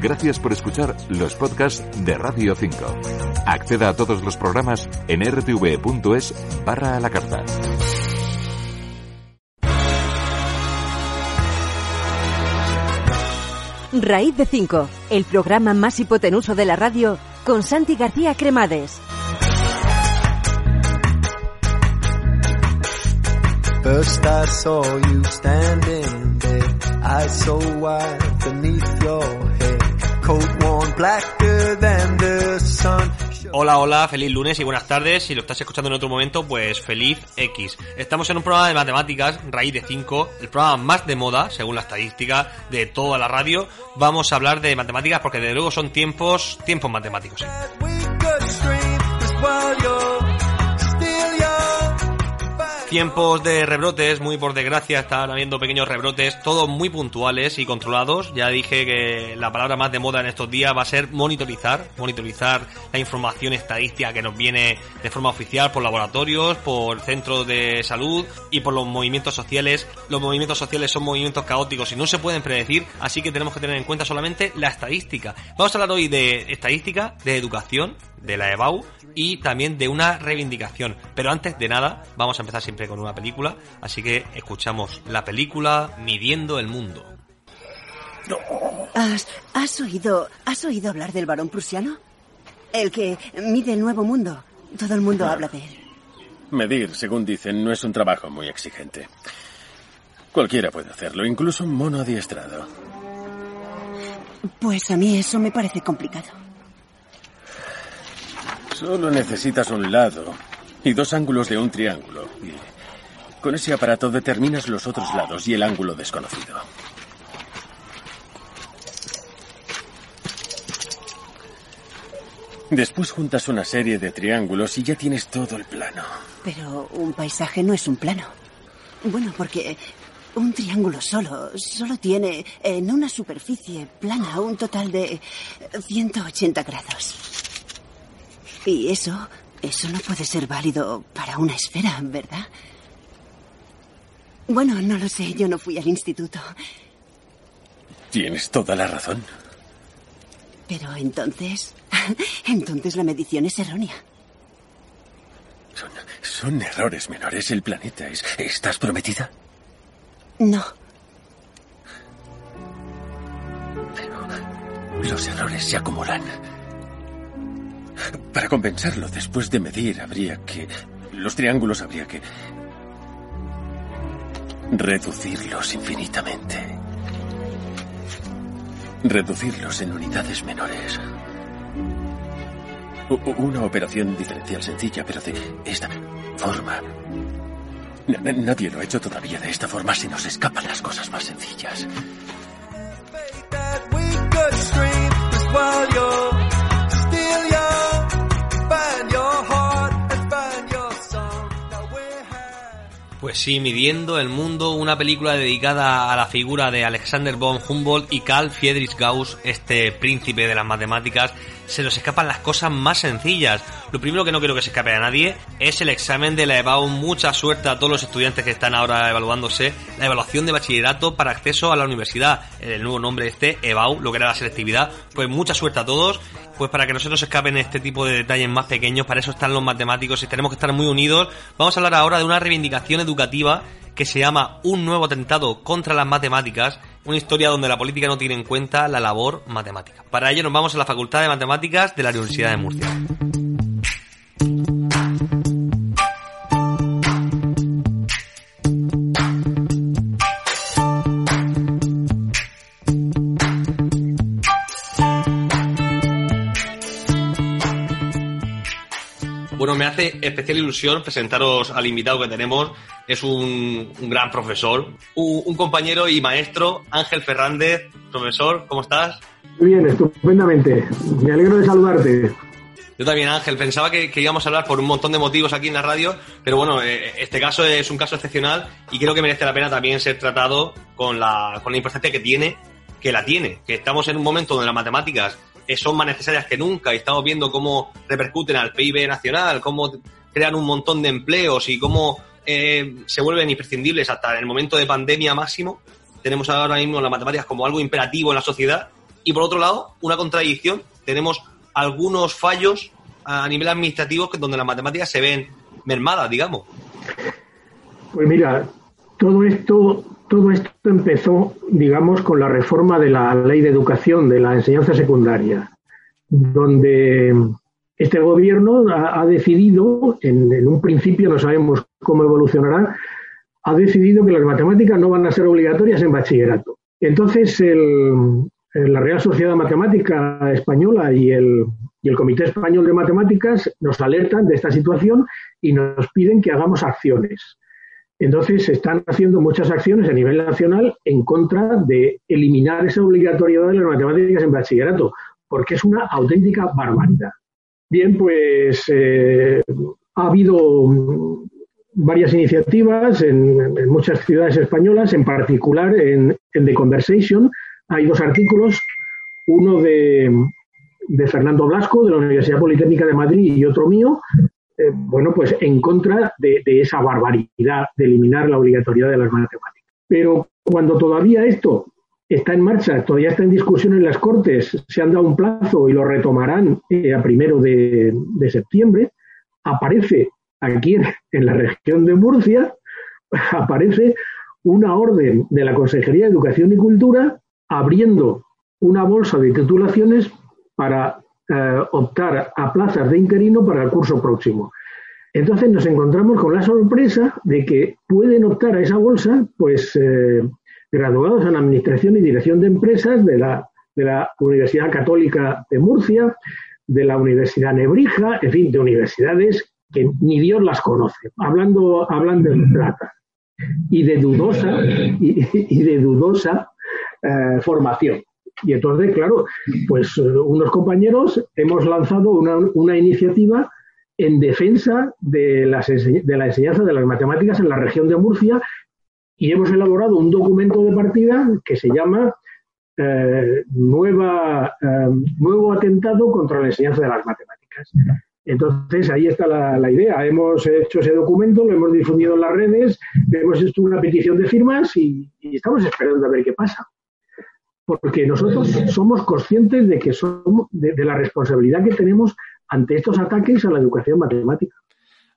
Gracias por escuchar los podcasts de Radio 5. Acceda a todos los programas en rtv.es barra a la carta. Raíz de 5, el programa más hipotenuso de la radio con Santi García Cremades. First I saw you standing there, eyes so wide beneath your head, Hola, hola, feliz lunes y buenas tardes. Si lo estás escuchando en otro momento, pues feliz X. Estamos en un programa de matemáticas, raíz de 5, el programa más de moda, según la estadística de toda la radio. Vamos a hablar de matemáticas porque de luego son tiempos, tiempos matemáticos. ¿eh? Tiempos de rebrotes, muy por desgracia están habiendo pequeños rebrotes, todos muy puntuales y controlados. Ya dije que la palabra más de moda en estos días va a ser monitorizar, monitorizar la información estadística que nos viene de forma oficial por laboratorios, por centros de salud y por los movimientos sociales. Los movimientos sociales son movimientos caóticos y no se pueden predecir, así que tenemos que tener en cuenta solamente la estadística. Vamos a hablar hoy de estadística, de educación, de la EBAU y también de una reivindicación. Pero antes de nada, vamos a empezar siempre con una película, así que escuchamos la película Midiendo el Mundo. ¿Has, has oído, ¿Has oído hablar del varón prusiano? El que mide el nuevo mundo. Todo el mundo habla de él. Medir, según dicen, no es un trabajo muy exigente. Cualquiera puede hacerlo, incluso un mono adiestrado. Pues a mí eso me parece complicado. Solo necesitas un lado y dos ángulos de un triángulo. Y con ese aparato determinas los otros lados y el ángulo desconocido. Después juntas una serie de triángulos y ya tienes todo el plano. Pero un paisaje no es un plano. Bueno, porque un triángulo solo, solo tiene en una superficie plana un total de 180 grados. Y eso, eso no puede ser válido para una esfera, ¿verdad? Bueno, no lo sé, yo no fui al instituto. Tienes toda la razón. Pero entonces, entonces la medición es errónea. Son, son errores menores. El planeta es... ¿Estás prometida? No, Los errores se acumulan. Para compensarlo, después de medir, habría que... Los triángulos habría que... Reducirlos infinitamente. Reducirlos en unidades menores. Una operación diferencial sencilla, pero de esta forma. Nadie lo ha hecho todavía de esta forma. Se nos escapan las cosas más sencillas. Pues sí, Midiendo el Mundo, una película dedicada a la figura de Alexander von Humboldt y Carl Friedrich Gauss, este príncipe de las matemáticas. Se nos escapan las cosas más sencillas. Lo primero que no quiero que se escape a nadie es el examen de la EBAU. Mucha suerte a todos los estudiantes que están ahora evaluándose. La evaluación de bachillerato para acceso a la universidad. El nuevo nombre este, EBAU, lo que era la selectividad. Pues mucha suerte a todos. Pues para que no se nos escapen este tipo de detalles más pequeños, para eso están los matemáticos y tenemos que estar muy unidos. Vamos a hablar ahora de una reivindicación educativa que se llama Un nuevo atentado contra las matemáticas, una historia donde la política no tiene en cuenta la labor matemática. Para ello nos vamos a la Facultad de Matemáticas de la Universidad de Murcia. Bueno, me hace especial ilusión presentaros al invitado que tenemos. Es un, un gran profesor, un, un compañero y maestro, Ángel Fernández. Profesor, ¿cómo estás? Muy bien, estupendamente. Me alegro de saludarte. Yo también, Ángel. Pensaba que, que, íbamos a hablar por un montón de motivos aquí en la radio, pero bueno, eh, este caso es un caso excepcional y creo que merece la pena también ser tratado con la, con la importancia que tiene, que la tiene. Que estamos en un momento donde las matemáticas son más necesarias que nunca y estamos viendo cómo repercuten al PIB nacional, cómo crean un montón de empleos y cómo eh, se vuelven imprescindibles hasta en el momento de pandemia máximo. Tenemos ahora mismo las matemáticas como algo imperativo en la sociedad y por otro lado, una contradicción. Tenemos algunos fallos a nivel administrativo donde las matemáticas se ven mermadas, digamos. Pues mira, todo esto, todo esto empezó, digamos, con la reforma de la ley de educación de la enseñanza secundaria, donde este gobierno ha, decidido, en, en, un principio no sabemos cómo evolucionará, ha decidido que las matemáticas no van a ser obligatorias en bachillerato. Entonces, la Real Sociedad Matemática Española y el, y el Comité Español de Matemáticas nos alertan de esta situación y nos piden que hagamos acciones. Entonces, se están haciendo muchas acciones a nivel nacional en contra de eliminar esa obligatoriedad de las matemáticas en bachillerato, porque es una auténtica barbaridad. Bien, pues eh, ha habido varias iniciativas en, en, muchas ciudades españolas, en particular en, en The Conversation. Hay dos artículos, uno de, de Fernando Blasco, de la Universidad Politécnica de Madrid, y otro mío, eh, bueno, pues en contra de, esa barbaridad de eliminar la obligatoriedad de las matemáticas. Pero cuando todavía esto está en marcha, todavía está en discusión en las Cortes, se han dado un plazo y lo retomarán eh, a primero de, septiembre, aparece aquí en, la región de Murcia, aparece una orden de la Consejería de Educación y Cultura abriendo una bolsa de titulaciones para eh, optar a plazas de interino para el curso próximo. Entonces nos encontramos con la sorpresa de que pueden optar a esa bolsa, pues, eh, graduados en Administración y Dirección de Empresas de la, de la Universidad Católica de Murcia, de la Universidad Nebrija, en fin, de universidades que ni Dios las conoce, hablando, hablando de plata, y de dudosa, y, de dudosa eh, formación. Y entonces, claro, pues unos compañeros hemos lanzado una, una iniciativa en defensa de, las, de, la enseñanza de las matemáticas en la región de Murcia y hemos elaborado un documento de partida que se llama eh, nueva, eh, Nuevo atentado contra la enseñanza de las matemáticas. Entonces, ahí está la, idea. Hemos hecho ese documento, lo hemos difundido en las redes, hemos hecho una petición de firmas y, estamos esperando a ver qué pasa porque nosotros somos conscientes de que somos de, la responsabilidad que tenemos ante estos ataques a la educación matemática.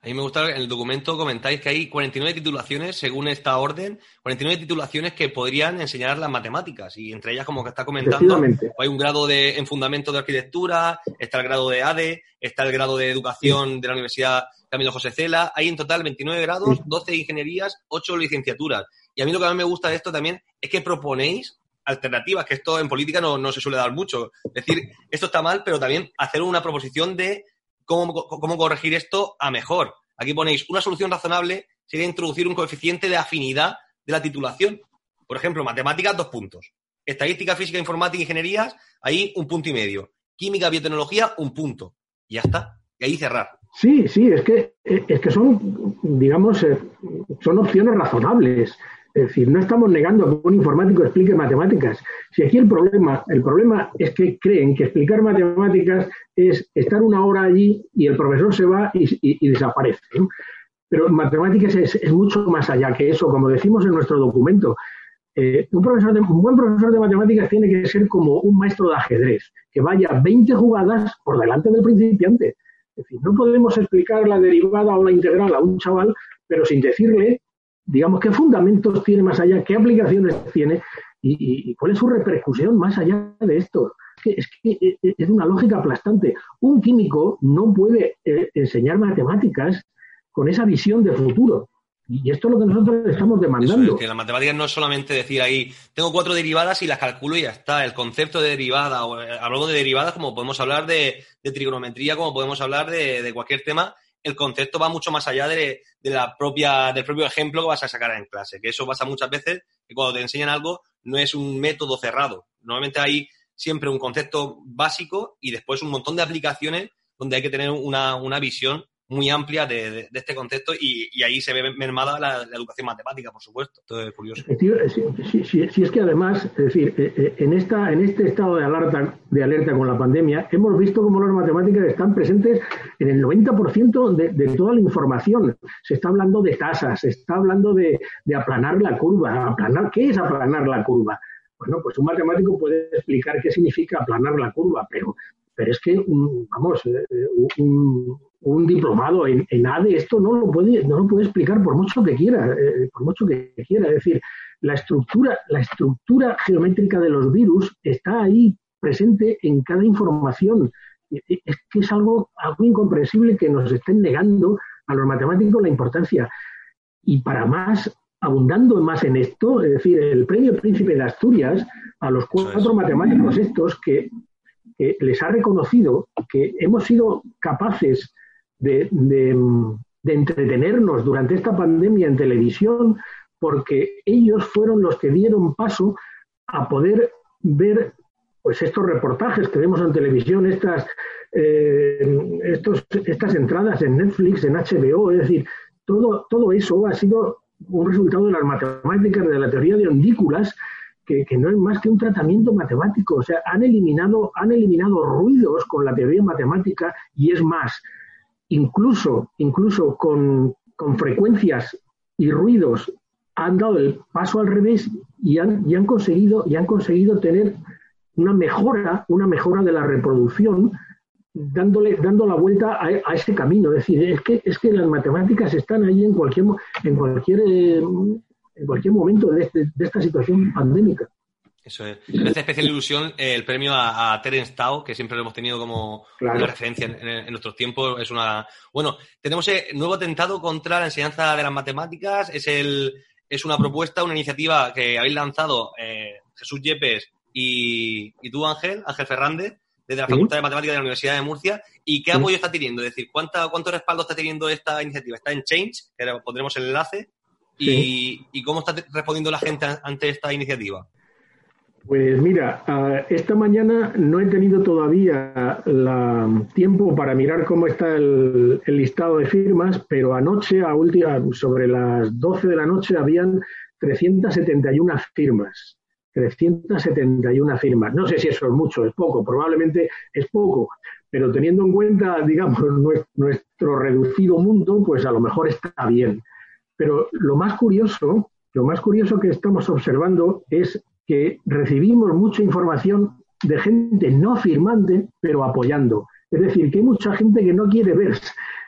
A mí me gusta en el documento comentáis que hay 49 titulaciones según esta orden, 49 titulaciones que podrían enseñar las matemáticas y entre ellas como que está comentando hay un grado de en fundamento de arquitectura, está el grado de ADE, está el grado de educación de la Universidad Camilo José Cela, hay en total 29 grados, 12 ingenierías, 8 licenciaturas. Y a mí lo que más me gusta de esto también es que proponéis alternativas, que esto en política no, no, se suele dar mucho. Es decir, esto está mal, pero también hacer una proposición de cómo, corregir esto a mejor. Aquí ponéis una solución razonable sería introducir un coeficiente de afinidad de la titulación. Por ejemplo, matemáticas, dos puntos. Estadística, física, informática, ingenierías, ahí un punto y medio. Química, biotecnología, un punto. Y ya está. Y ahí cerrar. Sí, sí, es que, es que son, digamos, eh, son opciones razonables. Es decir, no estamos negando que un informático explique matemáticas. Si aquí el problema, el problema es que creen que explicar matemáticas es estar una hora allí y el profesor se va y, desaparece. Pero matemáticas es, es, mucho más allá que eso, como decimos en nuestro documento. Eh, un, profesor de, un buen profesor de matemáticas tiene que ser como un maestro de ajedrez, que vaya 20 jugadas por delante del principiante. Es decir, no podemos explicar la derivada o la integral a un chaval, pero sin decirle digamos, qué fundamentos tiene más allá, qué aplicaciones tiene y, cuál es su repercusión más allá de esto. Es que, es que es una lógica aplastante. Un químico no puede eh, enseñar matemáticas con esa visión de futuro. Y esto es lo que nosotros estamos demandando. Es, que la matemática no es solamente decir ahí, tengo cuatro derivadas y las calculo y ya está. El concepto de derivada, o eh, hablamos de derivadas como podemos hablar de, de trigonometría, como podemos hablar de, de cualquier tema, el concepto va mucho más allá de, de, la propia, del propio ejemplo que vas a sacar en clase, que eso pasa muchas veces que cuando te enseñan algo no es un método cerrado. Normalmente hay siempre un concepto básico y después un montón de aplicaciones donde hay que tener una, una visión muy amplia de, de- este concepto y, y ahí se ve mermada la, educación matemática, por supuesto. Esto es curioso. Efectiva- Si, si- si- si es que además, es decir, eh, eh, en, esta, en este estado de alerta, de alerta con la pandemia, hemos visto cómo las matemáticas están presentes en el 90% de, de toda la información. Se está hablando de tasas, se está hablando de, aplanar la curva. Aplanar, ¿Qué es aplanar la curva? Bueno, pues un matemático puede explicar qué significa aplanar la curva, pero, pero es que, vamos, eh, un, un diplomado en, en ADE esto no lo puede, no lo puede explicar por mucho que quiera, eh, por mucho que quiera. Es decir, la estructura, la estructura geométrica de los virus está ahí presente en cada información. Es que es algo, algo incomprensible que nos estén negando a los matemáticos la importancia. Y para más, abundando más en esto, es decir, el premio Príncipe de Asturias a los cuatro matemáticos estos que, que les ha reconocido que hemos sido capaces de, entretenernos durante esta pandemia en televisión porque ellos fueron los que dieron paso a poder ver pues estos reportajes que vemos en televisión, estas, eh, estos, estas entradas en Netflix, en HBO, es decir, todo, todo eso ha sido un resultado de las matemáticas, de la teoría de ondículas, que, que no es más que un tratamiento matemático. O sea, han eliminado, han eliminado ruidos con la teoría matemática y es más, incluso, incluso con, con frecuencias y ruidos han dado el paso al revés y han, y han conseguido y han conseguido tener una mejora, una mejora de la reproducción, dándole, dando la vuelta a, a ese camino. Es decir, es que, es que las matemáticas están ahí en cualquier en cualquier eh, en cualquier momento de, este- de esta situación pandémica. Eso es. Me hace especial ilusión eh, el premio a, a Terence Tao, que siempre lo hemos tenido como Claro. una referencia en, en- en nuestros tiempos. Es una. Bueno, tenemos eh, nuevo atentado contra la enseñanza de las matemáticas. Es el es una propuesta, una iniciativa que habéis lanzado eh, Jesús Yepes y, y tú, Ángel, Ángel Fernández, desde la Sí. Facultad de Matemáticas de la Universidad de Murcia. ¿Y qué apoyo está teniendo? Es decir, ¿cuánta, ¿cuánto respaldo está teniendo esta iniciativa? Está en Change, que pondremos el enlace. Y, ¿Y cómo está respondiendo la gente ante esta iniciativa? Pues mira, ah, esta mañana no he tenido todavía la tiempo para mirar cómo está el, el listado de firmas, pero anoche, a última, sobre las 12 de la noche, habían 371 firmas. 371 firmas. No sé si eso es mucho, es poco, probablemente es poco, pero teniendo en cuenta, digamos, nues- nuestro reducido mundo, pues a lo mejor está bien. Pero lo más curioso, lo más curioso que estamos observando es que recibimos mucha información de gente no firmante, pero apoyando. Es decir, que hay mucha gente que no quiere ver,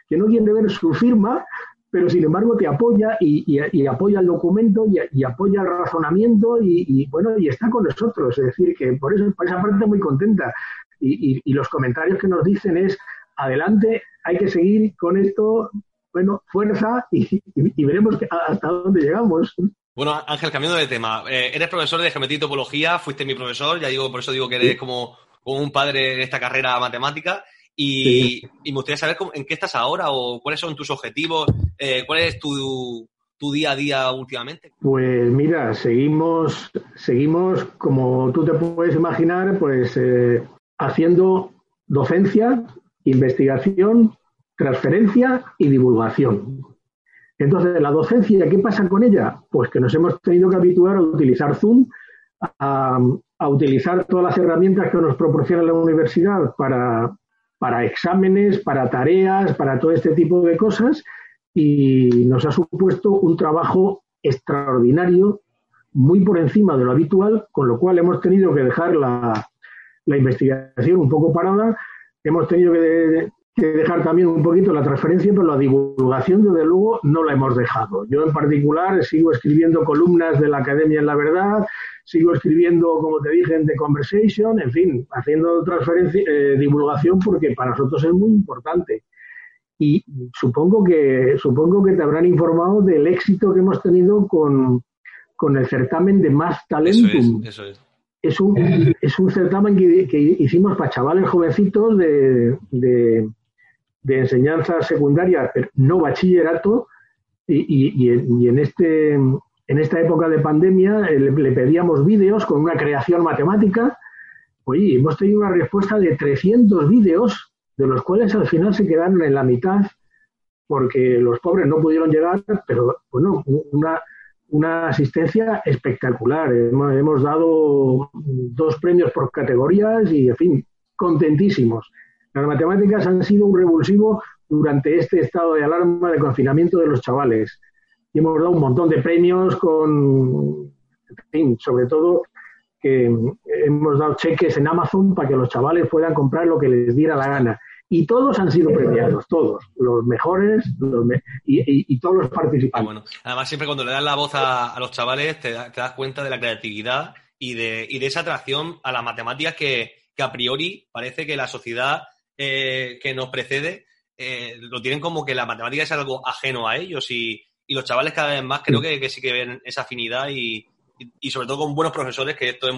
que no quiere ver su firma, pero sin embargo te apoya y, apoya el documento y, apoya el razonamiento y, bueno, y está con nosotros. Es decir, que por eso, por esa parte muy contenta. Y, los comentarios que nos dicen es, adelante, hay que seguir con esto, bueno, fuerza y, veremos hasta dónde llegamos. Bueno, Ángel, cambiando de tema, eh, eres profesor de geometría y topología, fuiste mi profesor, ya digo, por eso digo que eres como, como un padre en esta carrera matemática. Y, y me gustaría saber cómo- en qué estás ahora o cuáles son tus objetivos, eh, cuál es tu, tu día a día últimamente. Pues mira, seguimos, seguimos, como tú te puedes imaginar, pues eh, haciendo docencia, investigación, transferencia y divulgación. Entonces, la docencia, ¿qué pasa con ella? Pues que nos hemos tenido que habituar a utilizar Zoom, a, utilizar todas las herramientas que nos proporciona la universidad para, para exámenes, para tareas, para todo este tipo de cosas y nos ha supuesto un trabajo extraordinario, muy por encima de lo habitual, con lo cual hemos tenido que dejar la, la investigación un poco parada, hemos tenido que, que dejar también un poquito la transferencia, pero la divulgación, desde luego, no la hemos dejado. Yo, en particular, sigo escribiendo columnas de la Academia en la Verdad, sigo escribiendo, como te dije, en The Conversation, en fin, haciendo transferencia, eh, divulgación porque para nosotros es muy importante. Y supongo que, supongo que te habrán informado del éxito que hemos tenido con, con el certamen de Eso Talentum. es, eso es. Es un, es un certamen que, que hicimos para chavales jovencitos de, de, de enseñanza secundaria, pero no bachillerato, y, y- y en, este, en esta época de pandemia eh, le, pedíamos vídeos con una creación matemática. Oye, hemos tenido una respuesta de 300 vídeos, de los cuales al final se quedaron en la mitad, porque los pobres no pudieron llegar, pero bueno, una, una asistencia espectacular. Hemos, hemos dado dos premios por categorías y, en fin, contentísimos. Las matemáticas han sido un revulsivo durante este estado de alarma de confinamiento de los chavales. Y hemos dado un montón de premios con, en fin, sobre todo que hemos dado cheques en Amazon para que los chavales puedan comprar lo que les diera la gana. Y todos han sido premiados, todos, los mejores los me- y, y- y todos los participantes. Bueno, además siempre cuando le das la voz a, a los chavales te, da- te das cuenta de la creatividad y de, y de esa atracción a las matemáticas que, que a priori parece que la sociedad eh, que nos precede eh, lo tienen como que la matemática es algo ajeno a ellos y, y los chavales cada vez más creo que, que sí que ven esa afinidad y, y, y sobre todo con buenos profesores, que esto es,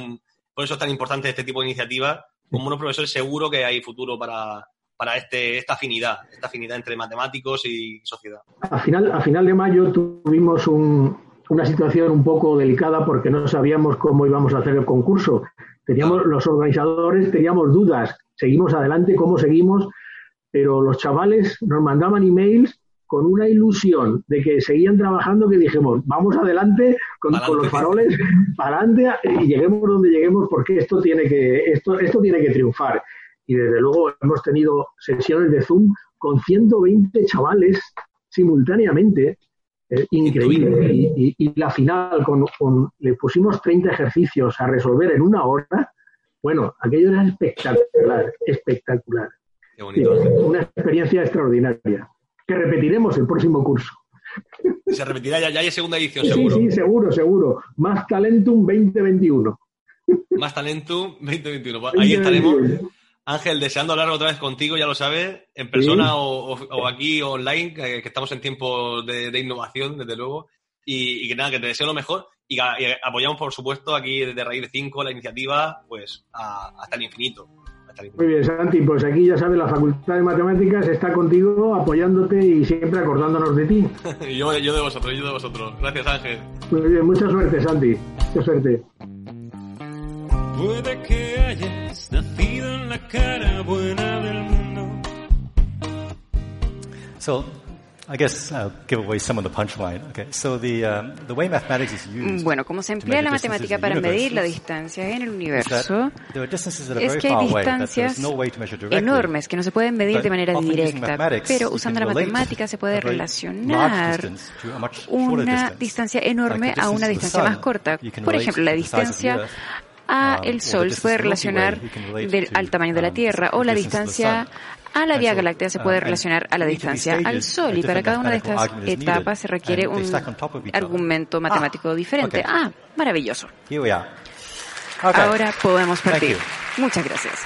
por eso es tan importante este tipo de iniciativas, con buenos profesores seguro que hay futuro para, para este, esta afinidad, esta afinidad entre matemáticos y sociedad. A final, a final de mayo tuvimos un- una situación un poco delicada porque no sabíamos cómo íbamos a hacer el concurso. Teníamos los organizadores, teníamos dudas, seguimos adelante, cómo seguimos, pero los chavales nos mandaban emails con una ilusión de que seguían trabajando que dijimos, vamos adelante con, con los faroles para adelante y lleguemos donde lleguemos porque esto tiene que esto esto tiene que triunfar. Y desde luego hemos tenido sesiones de Zoom con 120 chavales simultáneamente, eh, increíble. Y, y- y la final, con, con- le pusimos 30 ejercicios a resolver en una hora. Bueno, aquello era espectacular, espectacular. Qué Sí, bonito. una experiencia extraordinaria. Que repetiremos el próximo curso. Se repetirá, ya, ya hay segunda edición, Sí, seguro. sí, seguro, seguro. Más Talentum 2021. Más Talentum 2021. Pues ahí estaremos. 2021. Ángel, deseando hablar otra vez contigo, ya lo sabes, en persona o, o- o aquí online, que, estamos en tiempos de, de innovación, desde luego. Y, y que nada, que te deseo lo mejor. Y, apoyamos, por supuesto, aquí desde Raíz de 5 la iniciativa, pues, a- hasta el infinito. Hasta el infinito. Muy bien, Santi, pues aquí ya sabes, la Facultad de Matemáticas está contigo, apoyándote y siempre acordándonos de ti. Yo, yo de vosotros, yo de vosotros. Gracias, Ángel. Muy bien, mucha suerte, Santi. Mucha suerte. Puede que hayas nacido en la cara buena del mundo. So, I guess I'll give away some of the punchline. Okay, so the um, the way mathematics is used. Bueno, como se emplea la matemática para medir la is- distancia en el universo there are distances that are es very que hay far away that distancias there's no way to measure directly. enormes que no se pueden medir But de manera directa, mathematics, pero you usando can la relate matemática se puede relacionar una distance. distancia enorme a una distancia más corta. Por ejemplo, la to the size of the distancia Earth, a um, el Sol se puede relacionar del- al tamaño de la um, Tierra o la distancia. A la Vía Galáctea se um, puede relacionar a la distancia al Sol y para cada una de estas etapas se requiere un argumento matemático Ah, diferente. Ah, maravilloso. Ahora podemos partir. Muchas gracias.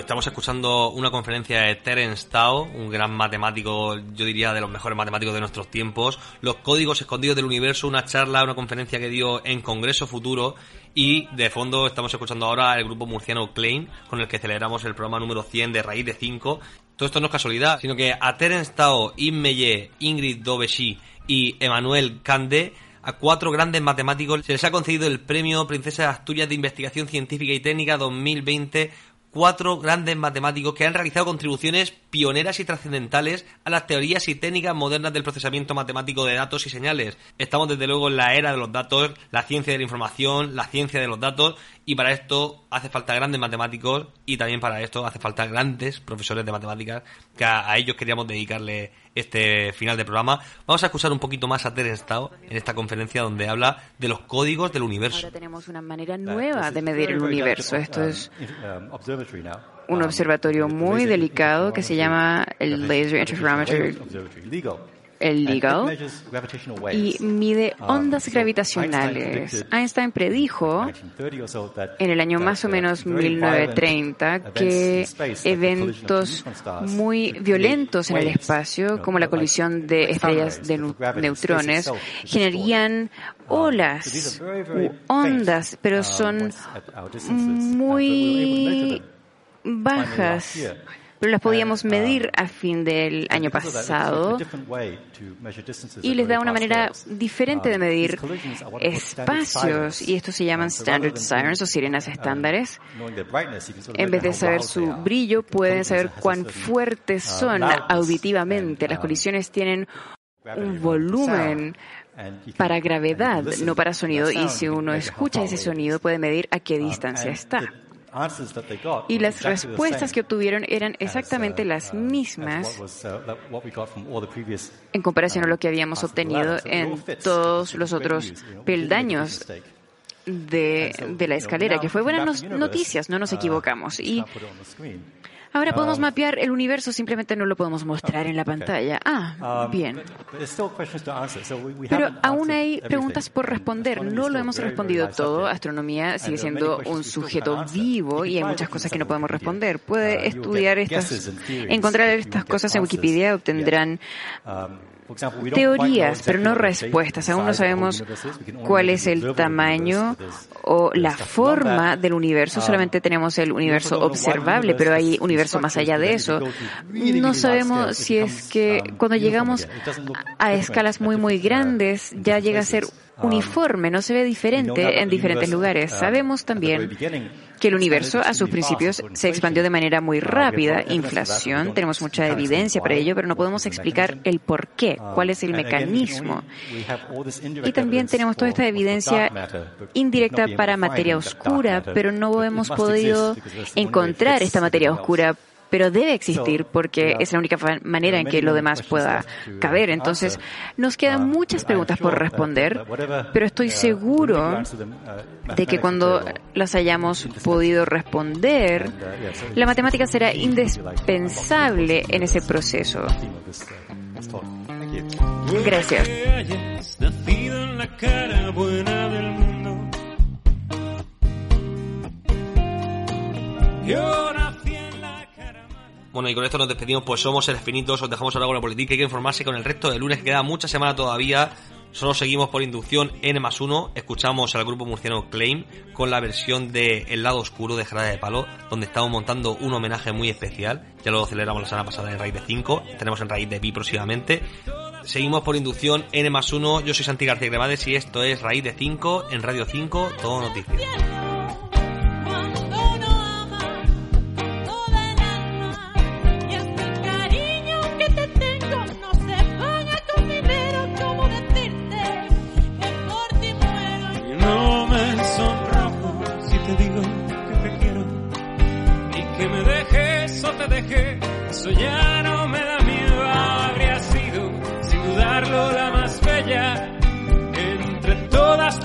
Estamos escuchando una conferencia de Terence Tao, un gran matemático, yo diría de los mejores matemáticos de nuestros tiempos. Los códigos escondidos del universo, una charla, una conferencia que dio en Congreso Futuro. Y de fondo estamos escuchando ahora el grupo murciano Klein, con el que celebramos el programa número 100 de Raíz de 5. Todo esto no es casualidad, sino que a Terence Tao, Meillet, Ingrid Dobeshi y Emmanuel Candé a cuatro grandes matemáticos se les ha concedido el premio Princesa de Asturias de Investigación Científica y Técnica 2020. Cuatro grandes matemáticos que han realizado contribuciones pioneras y trascendentales a las teorías y técnicas modernas del procesamiento matemático de datos y señales. Estamos desde luego en la era de los datos, la ciencia de la información, la ciencia de los datos y para esto hace falta grandes matemáticos y también para esto hace falta grandes profesores de matemáticas que a, a ellos queríamos dedicarle este final de programa. Vamos a escuchar un poquito más a Terence Tao en esta conferencia donde habla de los códigos del universo. Ahora tenemos una manera nueva de medir very, el universo. Esto um, es um, now. Un Um, observatorio muy delicado que se llama el Laser Interferometer el Legal. Y mide Um, ondas gravitacionales. Einstein predijo 1930 or so that- en el año más o uh, menos very violent 1930 events que eventos muy violentos en el espacio, como la colisión de estrellas de neutrones, generarían. Um, olas u ondas, pero um, son muy bajas. pero las podíamos medir a fin del año pasado y les da una manera diferente de medir espacios y estos se llaman standard sirens o sirenas estándares. En vez de saber su brillo, pueden saber cuán fuertes son auditivamente. Las colisiones tienen un volumen para gravedad, no para sonido, y si uno escucha ese sonido puede medir a qué distancia está. Y las respuestas que obtuvieron eran exactamente las mismas en comparación a lo que habíamos obtenido en todos los otros peldaños de, de la escalera, que fue buenas noticias, no nos equivocamos. Y Ahora podemos mapear el universo, simplemente no lo podemos mostrar en la pantalla. Ah, bien. Pero aún hay preguntas por responder. No lo hemos respondido todo. Astronomía sigue siendo un sujeto vivo y hay muchas cosas que no podemos responder. Puede estudiar estas, encontrar estas cosas en Wikipedia, obtendrán teorías, pero no respuestas. Aún no sabemos cuál es el tamaño o la forma del universo. Solamente tenemos el universo observable, pero hay universo más allá de eso. No sabemos si es que cuando llegamos a escalas muy, muy grandes ya llega a ser uniforme, no se ve diferente en diferentes lugares. Sabemos también que el universo a sus principios se expandió de manera muy rápida, inflación, tenemos mucha evidencia para ello, pero no podemos explicar el por qué, cuál es el mecanismo. Y también tenemos toda esta evidencia indirecta para materia oscura, pero no hemos podido encontrar esta materia oscura pero debe existir porque es la única manera en que lo demás pueda caber. Entonces, nos quedan muchas preguntas por responder, pero estoy seguro de que cuando las hayamos podido responder, la matemática será indispensable en ese proceso. Gracias. Bueno, y con esto nos despedimos, pues somos seres finitos, os dejamos ahora con la política, hay que informarse con el resto del lunes, que queda mucha semana todavía, solo seguimos por inducción N más 1, escuchamos al grupo murciano Claim con la versión de El lado oscuro de Jara de Palo, donde estamos montando un homenaje muy especial, ya lo celebramos la semana pasada en Raíz de 5, tenemos en Raíz de Pi próximamente, seguimos por inducción N más 1, yo soy Santi García Cremades y esto es Raíz de 5 en Radio 5, todo noticias.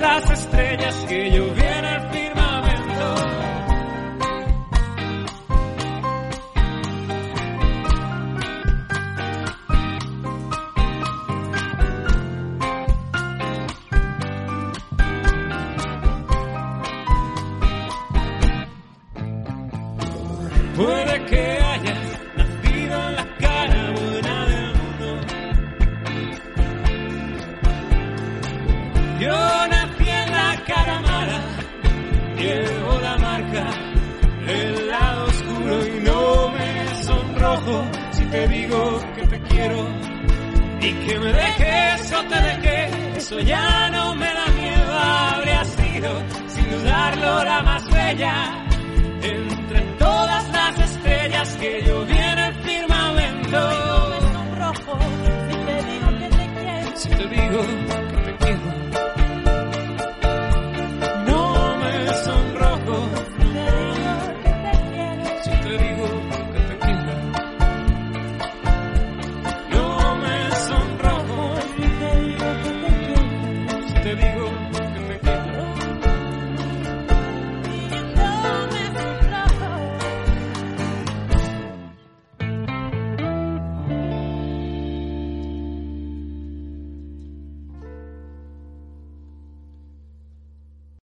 Las estrellas que yo vi allá.